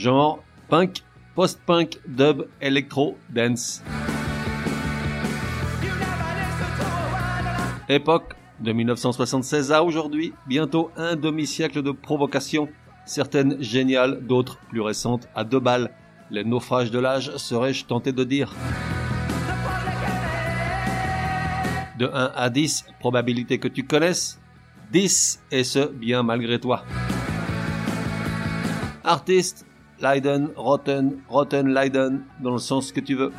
Genre punk, post-punk, dub, électro, dance. Époque de 1976 à aujourd'hui, bientôt un demi-siècle de provocation, certaines géniales, d'autres plus récentes à deux balles. Les naufrages de l'âge, serais-je tenté de dire? De 1 à 10, probabilité que tu connaisses, 10 et ce bien malgré toi. Artiste, Leiden, Rotten, Rotten, Leiden, dans le sens que tu veux.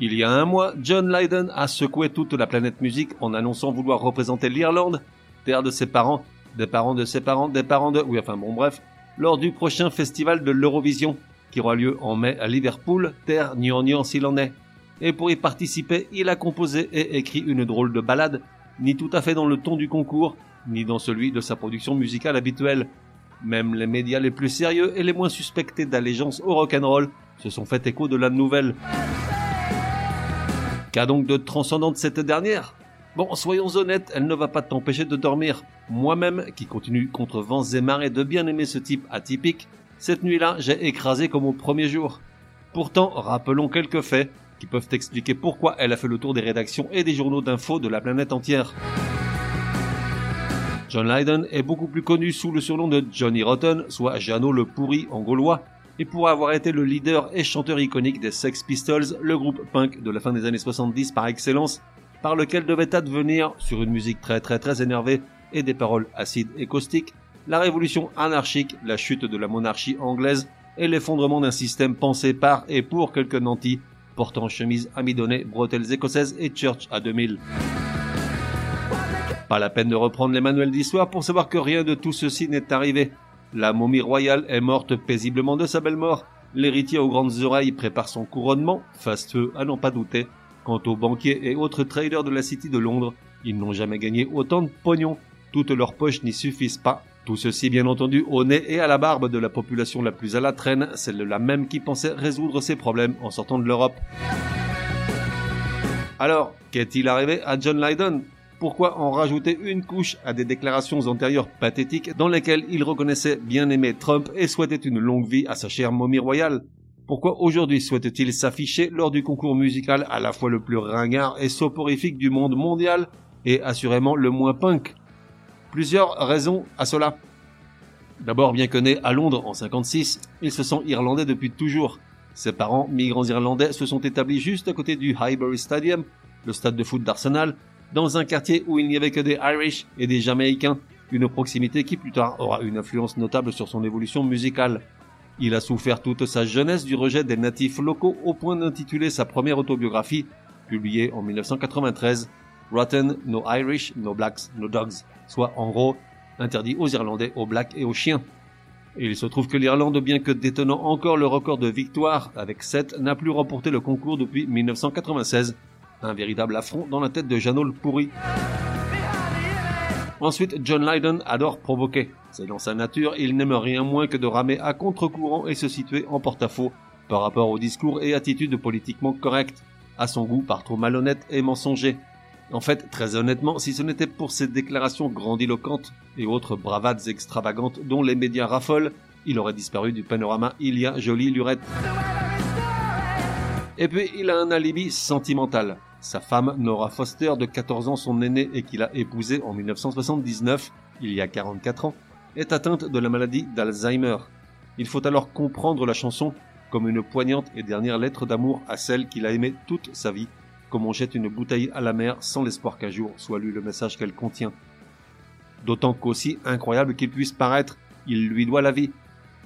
Il y a un mois, John Lydon a secoué toute la planète musique en annonçant vouloir représenter l'Irlande, terre de ses parents, des parents de ses parents, des parents de... Oui, enfin bon bref, lors du prochain festival de l'Eurovision, qui aura lieu en mai à Liverpool, terre gnangnan s'il en est et pour y participer, il a composé et écrit une drôle de ballade, ni tout à fait dans le ton du concours, ni dans celui de sa production musicale habituelle. Même les médias les plus sérieux et les moins suspectés d'allégeance au rock'n'roll se sont fait écho de la nouvelle. Qu'a donc de transcendante cette dernière Bon, soyons honnêtes, elle ne va pas t'empêcher de dormir. Moi-même, qui continue contre vents et marées de bien aimer ce type atypique, cette nuit-là, j'ai écrasé comme au premier jour. Pourtant, rappelons quelques faits qui peuvent expliquer pourquoi elle a fait le tour des rédactions et des journaux d'infos de la planète entière. John Lydon est beaucoup plus connu sous le surnom de Johnny Rotten, soit Jeannot le pourri en gaulois, et pour avoir été le leader et chanteur iconique des Sex Pistols, le groupe punk de la fin des années 70 par excellence, par lequel devait advenir, sur une musique très très très énervée et des paroles acides et caustiques, la révolution anarchique, la chute de la monarchie anglaise et l'effondrement d'un système pensé par et pour quelques nantis portant chemise amidonnée, bretelles écossaises et church à 2000. Pas la peine de reprendre les manuels d'histoire pour savoir que rien de tout ceci n'est arrivé. La momie royale est morte paisiblement de sa belle mort. L'héritier aux grandes oreilles prépare son couronnement, fastueux à n'en pas douter. Quant aux banquiers et autres traders de la City de Londres, ils n'ont jamais gagné autant de pognon. Toutes leurs poches n'y suffisent pas tout ceci, bien entendu, au nez et à la barbe de la population la plus à la traîne, celle-là même qui pensait résoudre ses problèmes en sortant de l'Europe. Alors, qu'est-il arrivé à John Lydon? Pourquoi en rajouter une couche à des déclarations antérieures pathétiques dans lesquelles il reconnaissait bien aimer Trump et souhaitait une longue vie à sa chère momie royale Pourquoi aujourd'hui souhaite-t-il s'afficher lors du concours musical à la fois le plus ringard et soporifique du monde mondial et assurément le moins punk? Plusieurs raisons à cela. D'abord, bien que né à Londres en 56, il se sent irlandais depuis toujours. Ses parents, migrants irlandais, se sont établis juste à côté du Highbury Stadium, le stade de foot d'Arsenal, dans un quartier où il n'y avait que des Irish et des Jamaïcains, une proximité qui plus tard aura une influence notable sur son évolution musicale. Il a souffert toute sa jeunesse du rejet des natifs locaux au point d'intituler sa première autobiographie, publiée en 1993, Rotten, No Irish, No Blacks, No Dogs, soit en gros interdit aux Irlandais, aux Blacks et aux chiens. Il se trouve que l'Irlande, bien que détenant encore le record de victoires avec 7, n'a plus remporté le concours depuis 1996. Un véritable affront dans la tête de Jeannot le pourri. Ensuite, John Lydon adore provoquer. C'est dans sa nature, il n'aime rien moins que de ramer à contre-courant et se situer en porte-à-faux par rapport aux discours et attitudes politiquement correctes, à son goût par trop malhonnête et mensonger. En fait, très honnêtement, si ce n'était pour ces déclarations grandiloquentes et autres bravades extravagantes dont les médias raffolent, il aurait disparu du panorama il y a jolie lurette. Et puis, il a un alibi sentimental. Sa femme, Nora Foster, de 14 ans, son aînée et qu'il a épousée en 1979, il y a 44 ans, est atteinte de la maladie d'Alzheimer. Il faut alors comprendre la chanson comme une poignante et dernière lettre d'amour à celle qu'il a aimée toute sa vie comme on jette une bouteille à la mer sans l'espoir qu'un jour soit lu le message qu'elle contient. D'autant qu'aussi incroyable qu'il puisse paraître, il lui doit la vie.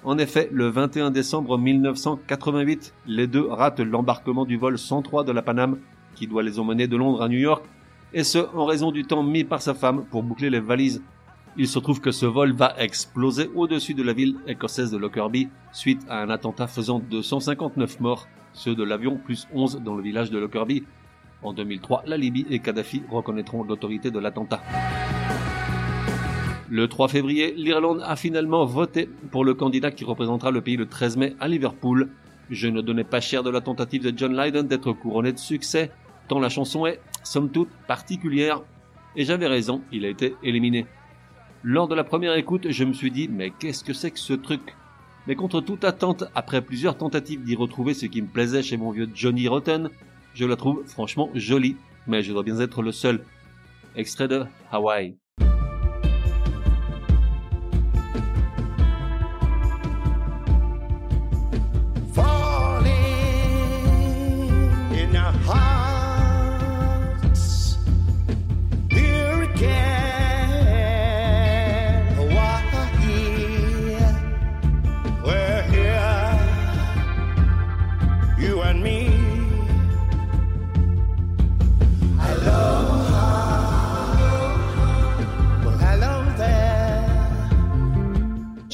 En effet, le 21 décembre 1988, les deux ratent l'embarquement du vol 103 de la Paname, qui doit les emmener de Londres à New York, et ce en raison du temps mis par sa femme pour boucler les valises. Il se trouve que ce vol va exploser au-dessus de la ville écossaise de Lockerbie suite à un attentat faisant 259 morts, ceux de l'avion plus 11 dans le village de Lockerbie. En 2003, la Libye et Kadhafi reconnaîtront l'autorité de l'attentat. Le 3 février, l'Irlande a finalement voté pour le candidat qui représentera le pays le 13 mai à Liverpool. Je ne donnais pas cher de la tentative de John Lydon d'être couronné de succès, tant la chanson est, somme toute, particulière. Et j'avais raison, il a été éliminé. Lors de la première écoute, je me suis dit, mais qu'est-ce que c'est que ce truc? Mais contre toute attente, après plusieurs tentatives d'y retrouver ce qui me plaisait chez mon vieux Johnny Rotten, je la trouve franchement jolie, mais je dois bien être le seul. Extrait de Hawaii.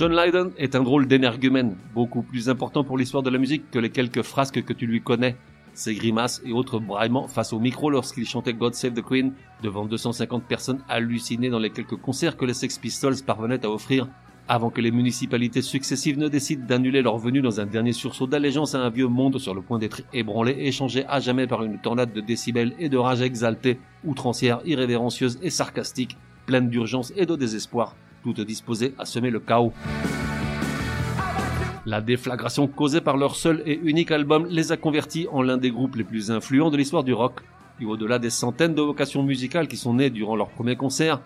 John Lydon est un drôle d'énergumène, beaucoup plus important pour l'histoire de la musique que les quelques frasques que tu lui connais. Ses grimaces et autres braillements face au micro lorsqu'il chantait God Save the Queen devant 250 personnes hallucinées dans les quelques concerts que les Sex Pistols parvenaient à offrir avant que les municipalités successives ne décident d'annuler leur venue dans un dernier sursaut d'allégeance à un vieux monde sur le point d'être ébranlé et changé à jamais par une tornade de décibels et de rage exaltée, outrancière, irrévérencieuse et sarcastique, pleine d'urgence et de désespoir toutes disposées à semer le chaos. La déflagration causée par leur seul et unique album les a convertis en l'un des groupes les plus influents de l'histoire du rock. Et au-delà des centaines de vocations musicales qui sont nées durant leur premier concert,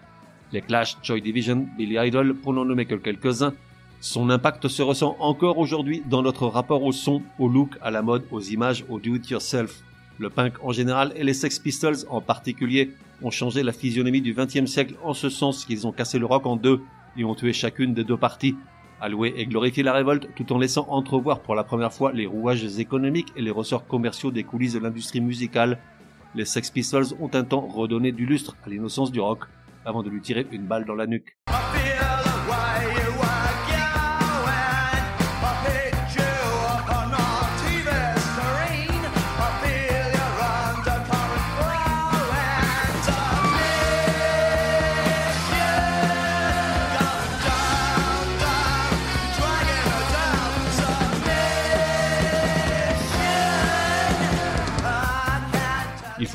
les Clash, Joy Division, Billy Idol, pour n'en nommer que quelques-uns, son impact se ressent encore aujourd'hui dans notre rapport au son, au look, à la mode, aux images, au do-it-yourself. Le punk en général et les Sex Pistols en particulier ont changé la physionomie du XXe siècle en ce sens qu'ils ont cassé le rock en deux et ont tué chacune des deux parties, alloué et glorifié la révolte tout en laissant entrevoir pour la première fois les rouages économiques et les ressorts commerciaux des coulisses de l'industrie musicale. Les Sex Pistols ont un temps redonné du lustre à l'innocence du rock avant de lui tirer une balle dans la nuque.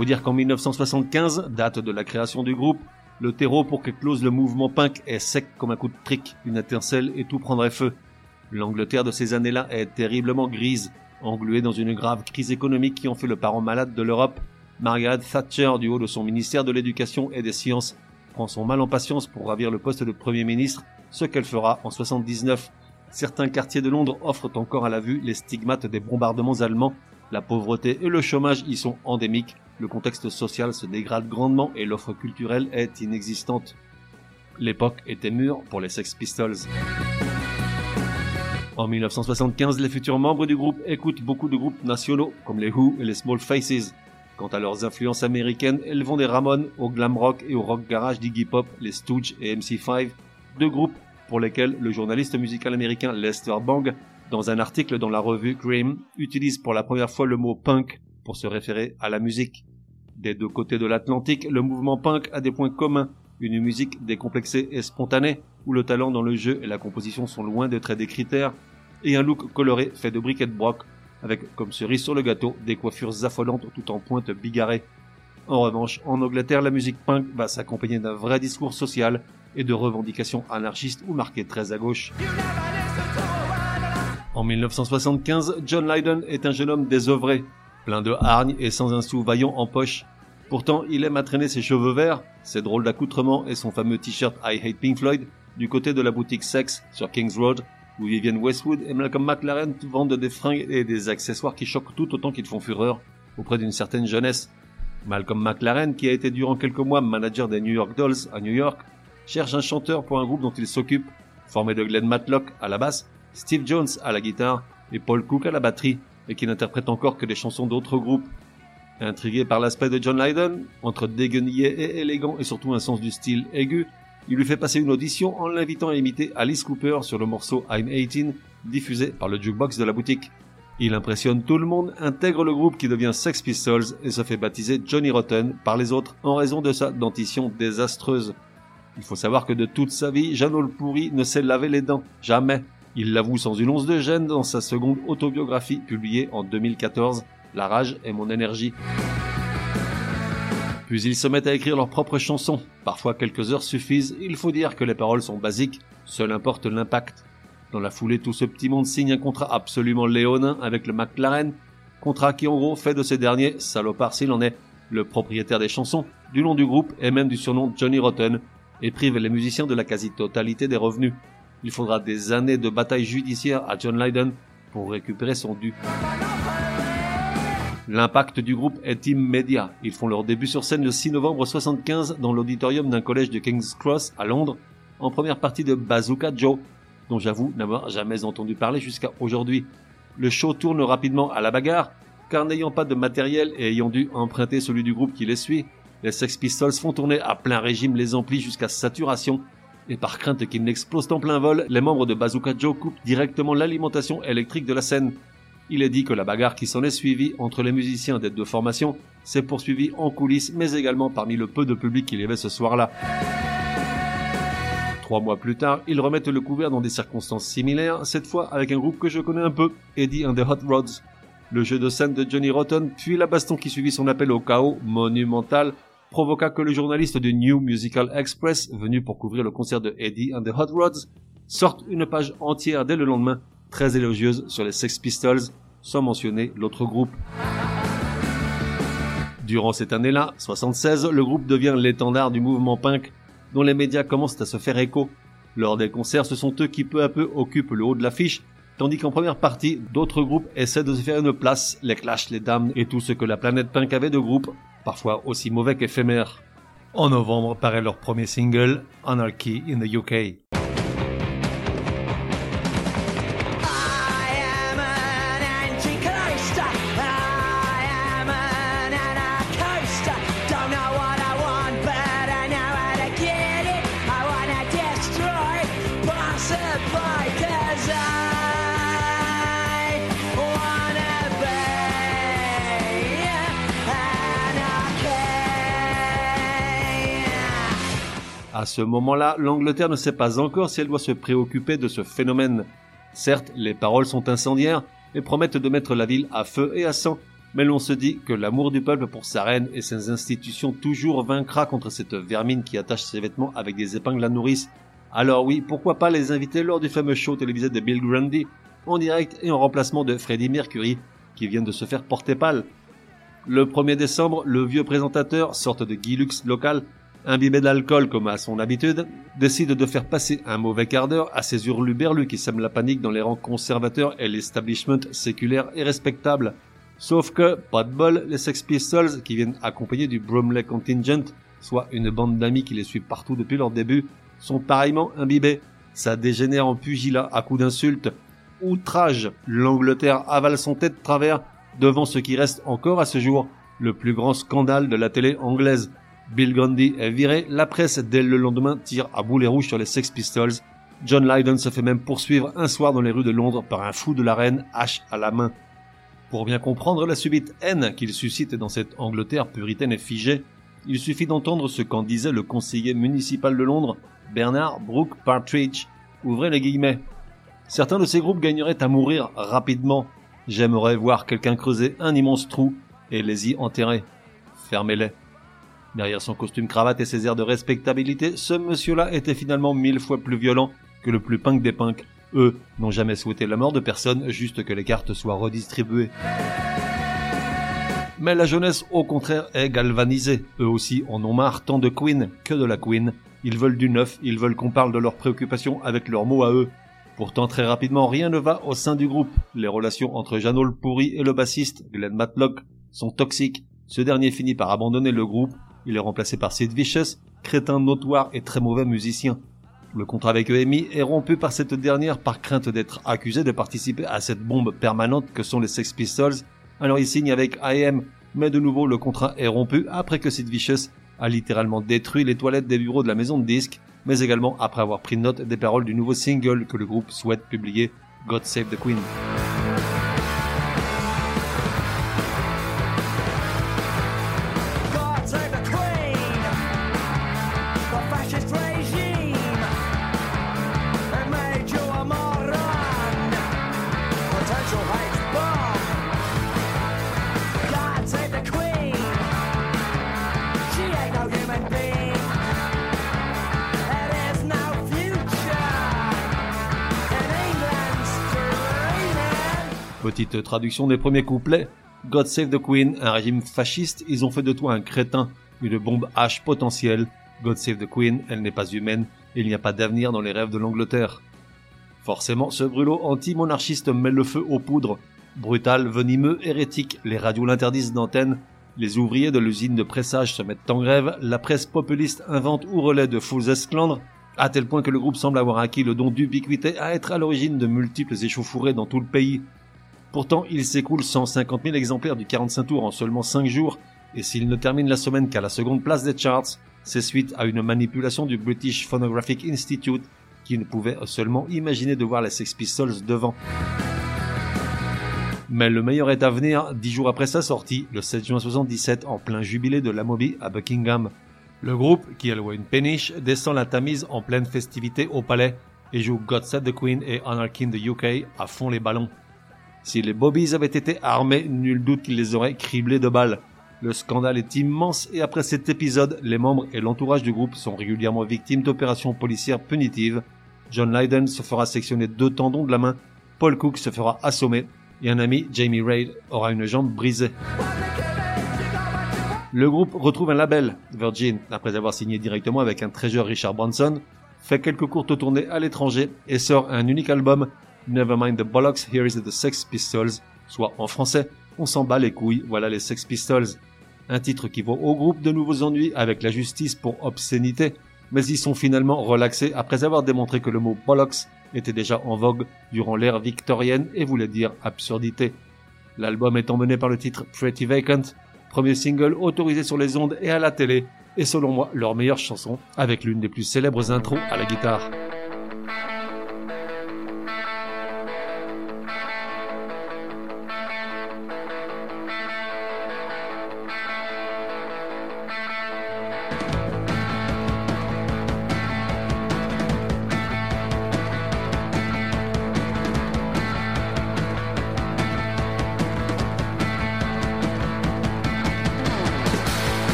Faut dire qu'en 1975, date de la création du groupe, le terreau pour qu'éclose le mouvement punk est sec comme un coup de trick, une étincelle et tout prendrait feu. L'Angleterre de ces années-là est terriblement grise, engluée dans une grave crise économique qui en fait le parent malade de l'Europe. Margaret Thatcher, du haut de son ministère de l'Éducation et des Sciences, prend son mal en patience pour ravir le poste de Premier ministre, ce qu'elle fera en 79. Certains quartiers de Londres offrent encore à la vue les stigmates des bombardements allemands. La pauvreté et le chômage y sont endémiques, le contexte social se dégrade grandement et l'offre culturelle est inexistante. L'époque était mûre pour les Sex Pistols. En 1975, les futurs membres du groupe écoutent beaucoup de groupes nationaux comme les Who et les Small Faces. Quant à leurs influences américaines, elles vont des Ramones au glam rock et au rock garage d'Iggy Pop, les Stooges et MC5, deux groupes pour lesquels le journaliste musical américain Lester Bang, dans un article dans la revue Cream, utilise pour la première fois le mot punk pour se référer à la musique. Des deux côtés de l'Atlantique, le mouvement punk a des points communs. Une musique décomplexée et spontanée, où le talent dans le jeu et la composition sont loin d'être des critères, et un look coloré fait de briquet de broc, avec comme cerise sur le gâteau des coiffures affolantes tout en pointe bigarrée. En revanche, en Angleterre, la musique punk va s'accompagner d'un vrai discours social et de revendications anarchistes ou marquées très à gauche. En 1975, John Lydon est un jeune homme désœuvré, plein de hargne et sans un sou vaillant en poche. Pourtant, il aime à traîner ses cheveux verts, ses drôles d'accoutrements et son fameux t-shirt I Hate Pink Floyd du côté de la boutique Sex sur Kings Road, où Vivienne Westwood et Malcolm McLaren vendent des fringues et des accessoires qui choquent tout autant qu'ils font fureur auprès d'une certaine jeunesse. Malcolm McLaren, qui a été durant quelques mois manager des New York Dolls à New York, cherche un chanteur pour un groupe dont il s'occupe, formé de Glenn Matlock à la basse, Steve Jones à la guitare et Paul Cook à la batterie, et qui n'interprète encore que des chansons d'autres groupes. Intrigué par l'aspect de John Lydon, entre déguenillé et élégant et surtout un sens du style aigu, il lui fait passer une audition en l'invitant à imiter Alice Cooper sur le morceau I'm 18, diffusé par le jukebox de la boutique. Il impressionne tout le monde, intègre le groupe qui devient Sex Pistols et se fait baptiser Johnny Rotten par les autres en raison de sa dentition désastreuse. Il faut savoir que de toute sa vie, Jeannot le pourri ne s'est lavé les dents. Jamais. Il l'avoue sans une once de gêne dans sa seconde autobiographie publiée en 2014, La rage est mon énergie. Puis ils se mettent à écrire leurs propres chansons. Parfois quelques heures suffisent, il faut dire que les paroles sont basiques, seul importe l'impact. Dans la foulée, tout ce petit monde signe un contrat absolument léonin avec le McLaren, contrat qui en gros fait de ces derniers, salopard s'il en est, le propriétaire des chansons, du nom du groupe et même du surnom Johnny Rotten, et prive les musiciens de la quasi-totalité des revenus. Il faudra des années de bataille judiciaire à John Lydon pour récupérer son dû. L'impact du groupe est immédiat. Ils font leur début sur scène le 6 novembre 75 dans l'auditorium d'un collège de King's Cross à Londres, en première partie de Bazooka Joe, dont j'avoue n'avoir jamais entendu parler jusqu'à aujourd'hui. Le show tourne rapidement à la bagarre, car n'ayant pas de matériel et ayant dû emprunter celui du groupe qui les suit, les Sex Pistols font tourner à plein régime les amplis jusqu'à saturation, et par crainte qu'ils n'explosent en plein vol, les membres de Bazooka Joe coupent directement l'alimentation électrique de la scène, il est dit que la bagarre qui s'en est suivie entre les musiciens des deux formations s'est poursuivie en coulisses, mais également parmi le peu de public qu'il y avait ce soir-là. Trois mois plus tard, ils remettent le couvert dans des circonstances similaires, cette fois avec un groupe que je connais un peu, Eddie and the Hot Rods. Le jeu de scène de Johnny Rotten, puis la baston qui suivit son appel au chaos monumental, provoqua que le journaliste du New Musical Express, venu pour couvrir le concert de Eddie and the Hot Rods, sorte une page entière dès le lendemain très élogieuse sur les Sex Pistols, sans mentionner l'autre groupe. Durant cette année-là, 76, le groupe devient l'étendard du mouvement punk, dont les médias commencent à se faire écho. Lors des concerts, ce sont eux qui peu à peu occupent le haut de l'affiche, tandis qu'en première partie, d'autres groupes essaient de se faire une place, les Clash, les Dames et tout ce que la planète punk avait de groupes, parfois aussi mauvais qu'éphémères. En novembre paraît leur premier single, Anarchy in the UK. À ce moment-là, l'Angleterre ne sait pas encore si elle doit se préoccuper de ce phénomène. Certes, les paroles sont incendiaires et promettent de mettre la ville à feu et à sang, mais l'on se dit que l'amour du peuple pour sa reine et ses institutions toujours vaincra contre cette vermine qui attache ses vêtements avec des épingles à nourrice. Alors oui, pourquoi pas les inviter lors du fameux show télévisé de Bill Grundy, en direct et en remplacement de Freddie Mercury, qui vient de se faire porter pâle. Le 1er décembre, le vieux présentateur, sorte de Guy Lux local, imbibé d'alcool comme à son habitude, décide de faire passer un mauvais quart d'heure à ces hurluberlus qui sèment la panique dans les rangs conservateurs et l'establishment séculaire et respectable. Sauf que, pas de bol, les Sex Pistols, qui viennent accompagnés du Bromley Contingent, soit une bande d'amis qui les suivent partout depuis leur début, sont pareillement imbibés. Ça dégénère en pugilat à coups d'insultes. Outrage, l'Angleterre avale son tête de travers devant ce qui reste encore à ce jour le plus grand scandale de la télé anglaise. Bill Grundy est viré, la presse dès le lendemain tire à boulet rouge sur les Sex Pistols. John Lydon se fait même poursuivre un soir dans les rues de Londres par un fou de la reine, hache à la main. Pour bien comprendre la subite haine qu'il suscite dans cette Angleterre puritaine et figée, il suffit d'entendre ce qu'en disait le conseiller municipal de Londres, Bernard Brooke Partridge. Ouvrez les guillemets. Certains de ces groupes gagneraient à mourir rapidement. J'aimerais voir quelqu'un creuser un immense trou et les y enterrer. Fermez-les. Derrière son costume cravate et ses airs de respectabilité, ce monsieur-là était finalement mille fois plus violent que le plus punk des punks. Eux n'ont jamais souhaité la mort de personne, juste que les cartes soient redistribuées. Mais la jeunesse, au contraire, est galvanisée. Eux aussi en ont marre tant de Queen que de la Queen. Ils veulent du neuf, ils veulent qu'on parle de leurs préoccupations avec leurs mots à eux. Pourtant, très rapidement, rien ne va au sein du groupe. Les relations entre Jeannot le pourri et le bassiste, Glenn Matlock, sont toxiques. Ce dernier finit par abandonner le groupe il est remplacé par Sid Vicious, crétin notoire et très mauvais musicien. Le contrat avec EMI est rompu par cette dernière par crainte d'être accusé de participer à cette bombe permanente que sont les Sex Pistols. Alors il signe avec IM, mais de nouveau le contrat est rompu après que Sid Vicious a littéralement détruit les toilettes des bureaux de la maison de disques mais également après avoir pris note des paroles du nouveau single que le groupe souhaite publier, God Save the Queen. Petite traduction des premiers couplets. God save the Queen, un régime fasciste, ils ont fait de toi un crétin, une bombe H potentielle. God save the Queen, elle n'est pas humaine, il n'y a pas d'avenir dans les rêves de l'Angleterre. Forcément, ce brûlot anti-monarchiste met le feu aux poudres. Brutal, venimeux, hérétique, les radios l'interdisent d'antenne, les ouvriers de l'usine de pressage se mettent en grève, la presse populiste invente ou relaie de faux esclandres, à tel point que le groupe semble avoir acquis le don d'ubiquité à être à l'origine de multiples échauffourées dans tout le pays. Pourtant, il s'écoule 150 000 exemplaires du 45 tours en seulement 5 jours, et s'il ne termine la semaine qu'à la seconde place des charts, c'est suite à une manipulation du British Phonographic Institute qui ne pouvait seulement imaginer de voir les Sex Pistols devant. Mais le meilleur est à venir, dix jours après sa sortie, le 7 juin 77, en plein jubilé de la Moby à Buckingham. Le groupe, qui alloue une péniche, descend la Tamise en pleine festivité au palais et joue God Save the Queen et Anarchy in the UK à fond les ballons. Si les Bobbies avaient été armés, nul doute qu'ils les auraient criblés de balles. Le scandale est immense et après cet épisode, les membres et l'entourage du groupe sont régulièrement victimes d'opérations policières punitives. John Lydon se fera sectionner deux tendons de la main, Paul Cook se fera assommer et un ami, Jamie Raid, aura une jambe brisée. Le groupe retrouve un label, Virgin, après avoir signé directement avec un trésor Richard Branson, fait quelques courtes tournées à l'étranger et sort un unique album Nevermind the Bollocks, Here is the Sex Pistols, soit en français, on s'en bat les couilles, voilà les Sex Pistols. Un titre qui vaut au groupe de nouveaux ennuis avec la justice pour obscénité, mais ils sont finalement relaxés après avoir démontré que le mot bollocks était déjà en vogue durant l'ère victorienne et voulait dire absurdité. L'album est emmené par le titre Pretty Vacant, premier single autorisé sur les ondes et à la télé, et selon moi leur meilleure chanson, avec l'une des plus célèbres intros à la guitare.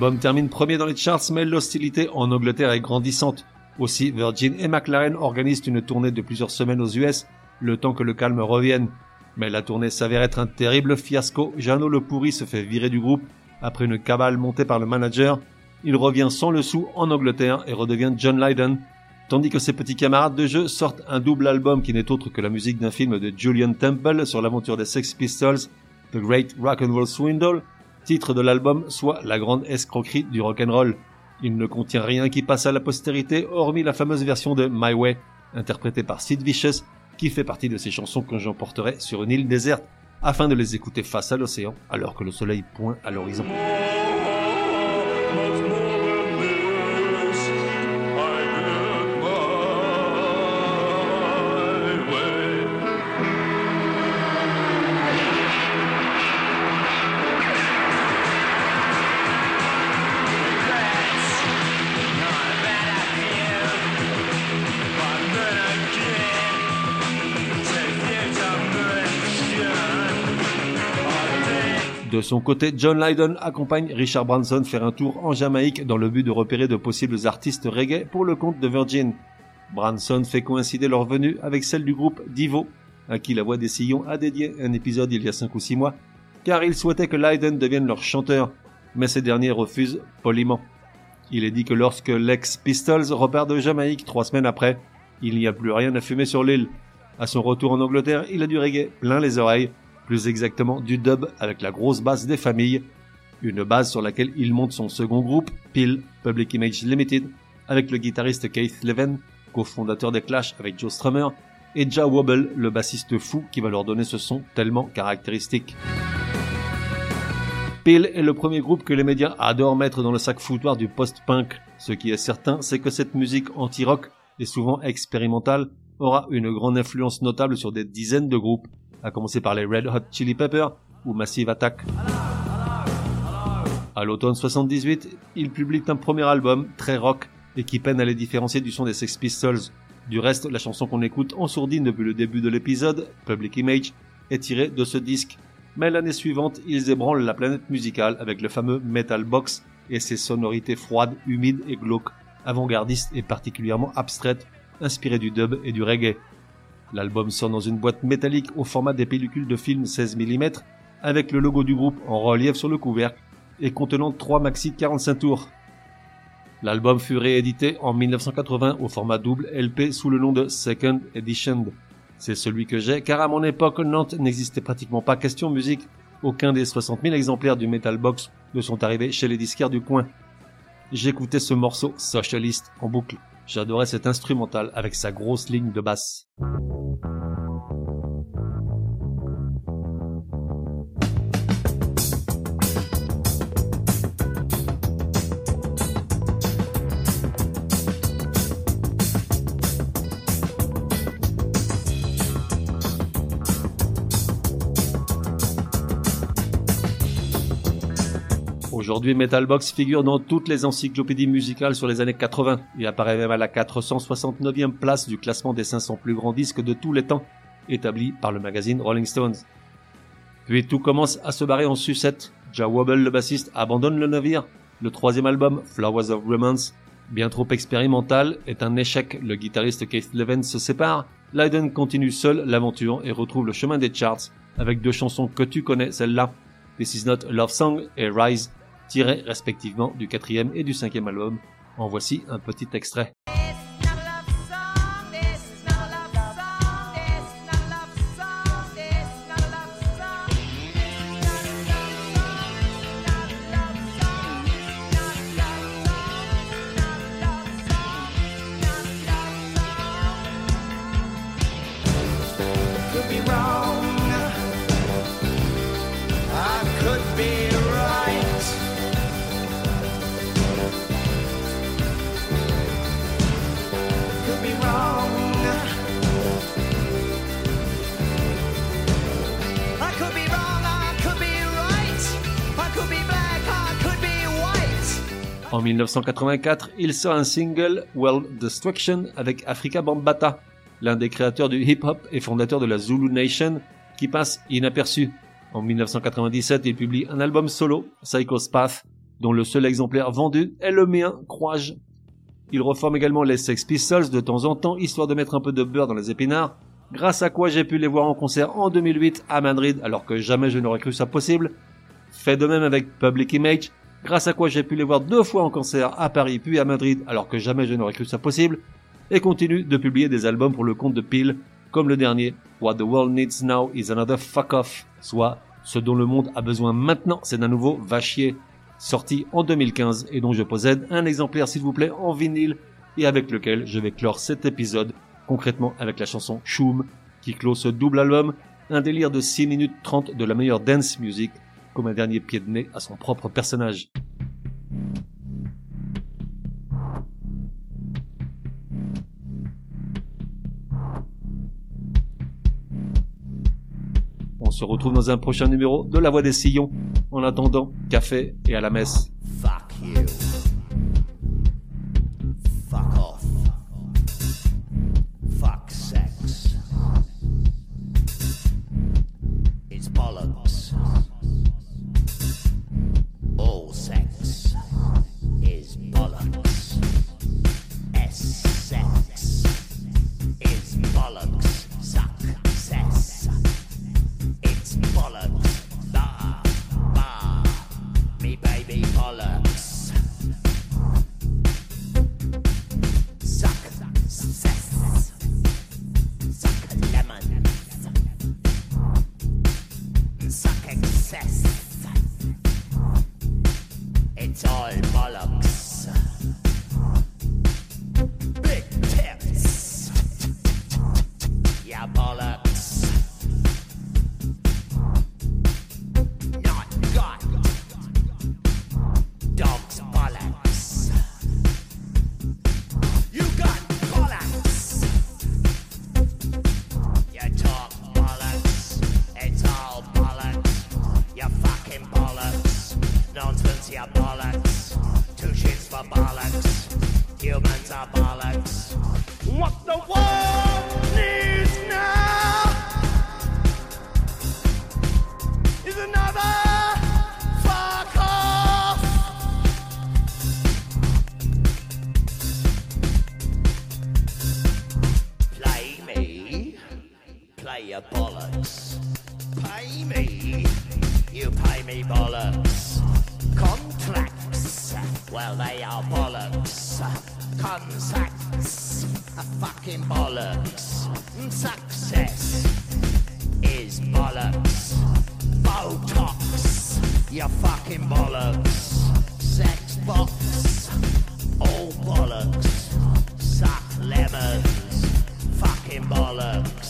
L'album termine premier dans les charts, mais l'hostilité en Angleterre est grandissante. Aussi, Virgin et McLaren organisent une tournée de plusieurs semaines aux US, le temps que le calme revienne. Mais la tournée s'avère être un terrible fiasco. Jeannot le pourri se fait virer du groupe après une cabale montée par le manager. Il revient sans le sou en Angleterre et redevient John Lydon, tandis que ses petits camarades de jeu sortent un double album qui n'est autre que la musique d'un film de Julian Temple sur l'aventure des Sex Pistols, The Great Rock and Roll Swindle, titre de l'album soit La grande escroquerie du rock'n'roll. Il ne contient rien qui passe à la postérité, hormis la fameuse version de My Way, interprétée par Sid Vicious, qui fait partie de ces chansons que j'emporterai sur une île déserte, afin de les écouter face à l'océan, alors que le soleil pointe à l'horizon. De son côté, John Lydon accompagne Richard Branson faire un tour en Jamaïque dans le but de repérer de possibles artistes reggae pour le compte de Virgin. Branson fait coïncider leur venue avec celle du groupe Divo, à qui la voix des sillons a dédié un épisode il y a 5 ou 6 mois, car il souhaitait que Lydon devienne leur chanteur, mais ces derniers refusent poliment. Il est dit que lorsque l'ex Pistols repart de Jamaïque trois semaines après, il n'y a plus rien à fumer sur l'île. À son retour en Angleterre, il a du reggae plein les oreilles, plus exactement du dub avec la grosse base des familles, une base sur laquelle il monte son second groupe, Peel Public Image Limited, avec le guitariste Keith Leven, cofondateur des Clash avec Joe Strummer, et Ja Wobble, le bassiste fou qui va leur donner ce son tellement caractéristique. Peel est le premier groupe que les médias adorent mettre dans le sac foutoir du post-punk. Ce qui est certain, c'est que cette musique anti-rock, et souvent expérimentale, aura une grande influence notable sur des dizaines de groupes, à commencer par les Red Hot Chili Peppers ou Massive Attack. À l'automne 78, ils publient un premier album, très rock, et qui peine à les différencier du son des Sex Pistols. Du reste, la chanson qu'on écoute en sourdine depuis le début de l'épisode, Public Image, est tirée de ce disque. Mais l'année suivante, ils ébranlent la planète musicale avec le fameux Metal Box et ses sonorités froides, humides et glauques, avant-gardistes et particulièrement abstraites, inspirées du dub et du reggae. L'album sort dans une boîte métallique au format des pellicules de film 16 mm, avec le logo du groupe en relief sur le couvercle et contenant 3 maxi 45 tours. L'album fut réédité en 1980 au format double LP sous le nom de Second Edition. C'est celui que j'ai, car à mon époque, Nantes n'existait pratiquement pas question musique. Aucun des 60 000 exemplaires du Metal Box ne sont arrivés chez les disquaires du coin. J'écoutais ce morceau Socialist en boucle. J'adorais cet instrumental avec sa grosse ligne de basse. Aujourd'hui, Metalbox figure dans toutes les encyclopédies musicales sur les années 80 et apparaît même à la 469e place du classement des 500 plus grands disques de tous les temps, établi par le magazine Rolling Stones. Puis tout commence à se barrer en sucette. Ja Wobble, le bassiste, abandonne le navire. Le troisième album, Flowers of Romance, bien trop expérimental, est un échec. Le guitariste Keith Leven se sépare. Lydon continue seul l'aventure et retrouve le chemin des charts avec deux chansons que tu connais, celle-là, This Is Not a Love Song et Rise, tirés respectivement du quatrième et du cinquième album. En voici un petit extrait. 1984, il sort un single World Destruction avec Africa Bambata, l'un des créateurs du hip-hop et fondateur de la Zulu Nation, qui passe inaperçu. En 1997, il publie un album solo, Psycho's Path, dont le seul exemplaire vendu est le mien, crois-je. Il reforme également les Sex Pistols de temps en temps, histoire de mettre un peu de beurre dans les épinards, grâce à quoi j'ai pu les voir en concert en 2008 à Madrid, alors que jamais je n'aurais cru ça possible. Fait de même avec Public Image, grâce à quoi j'ai pu les voir deux fois en concert à Paris puis à Madrid alors que jamais je n'aurais cru ça possible, et continue de publier des albums pour le compte de Peel, comme le dernier, What the World Needs Now is Another Fuck Off, soit ce dont le monde a besoin maintenant, c'est d'un nouveau vachier, sorti en 2015 et dont je possède un exemplaire s'il vous plaît en vinyle et avec lequel je vais clore cet épisode, concrètement avec la chanson Shoom, qui clôt ce double album, un délire de 6 minutes 30 de la meilleure dance music comme un dernier pied de nez à son propre personnage. On se retrouve dans un prochain numéro de La Voix des Sillons. En attendant, café et à la messe. Consacts a fucking bollocks. Success is bollocks. Botox, you fucking bollocks. Sex box, all bollocks. Suck lemons, fucking bollocks.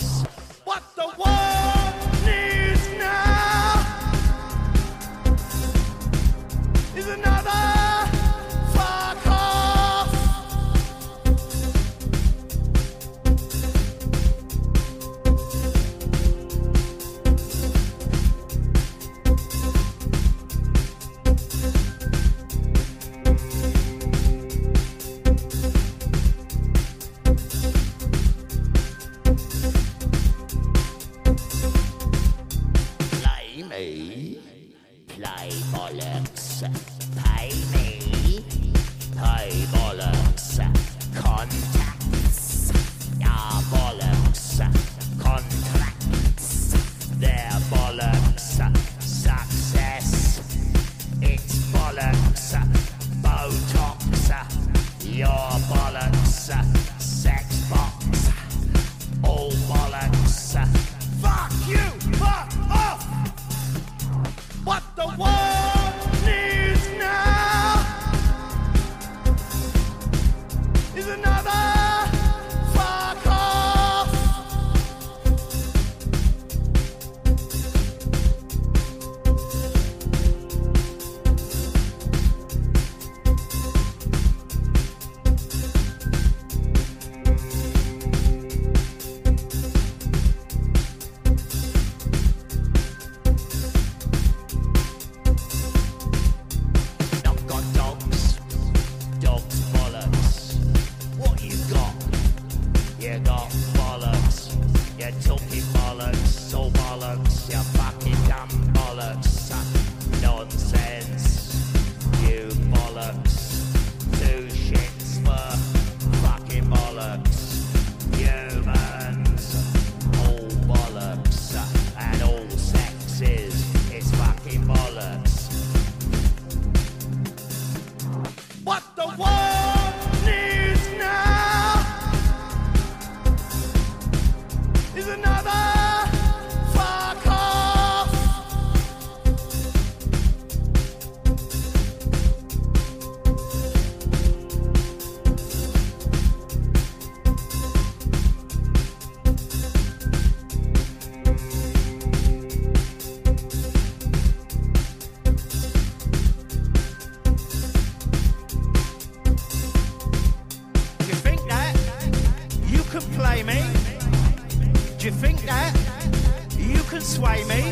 way, me?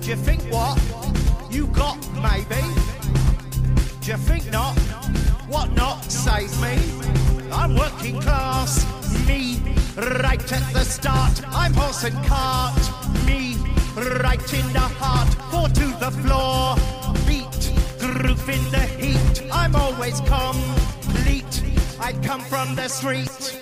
Do you think what? You got maybe? Do you think not? What not saves me? I'm working class, me, right at the start. I'm horse and cart, me, right in the heart. Four to the floor, beat, groove in the heat. I'm always complete. I come from the street.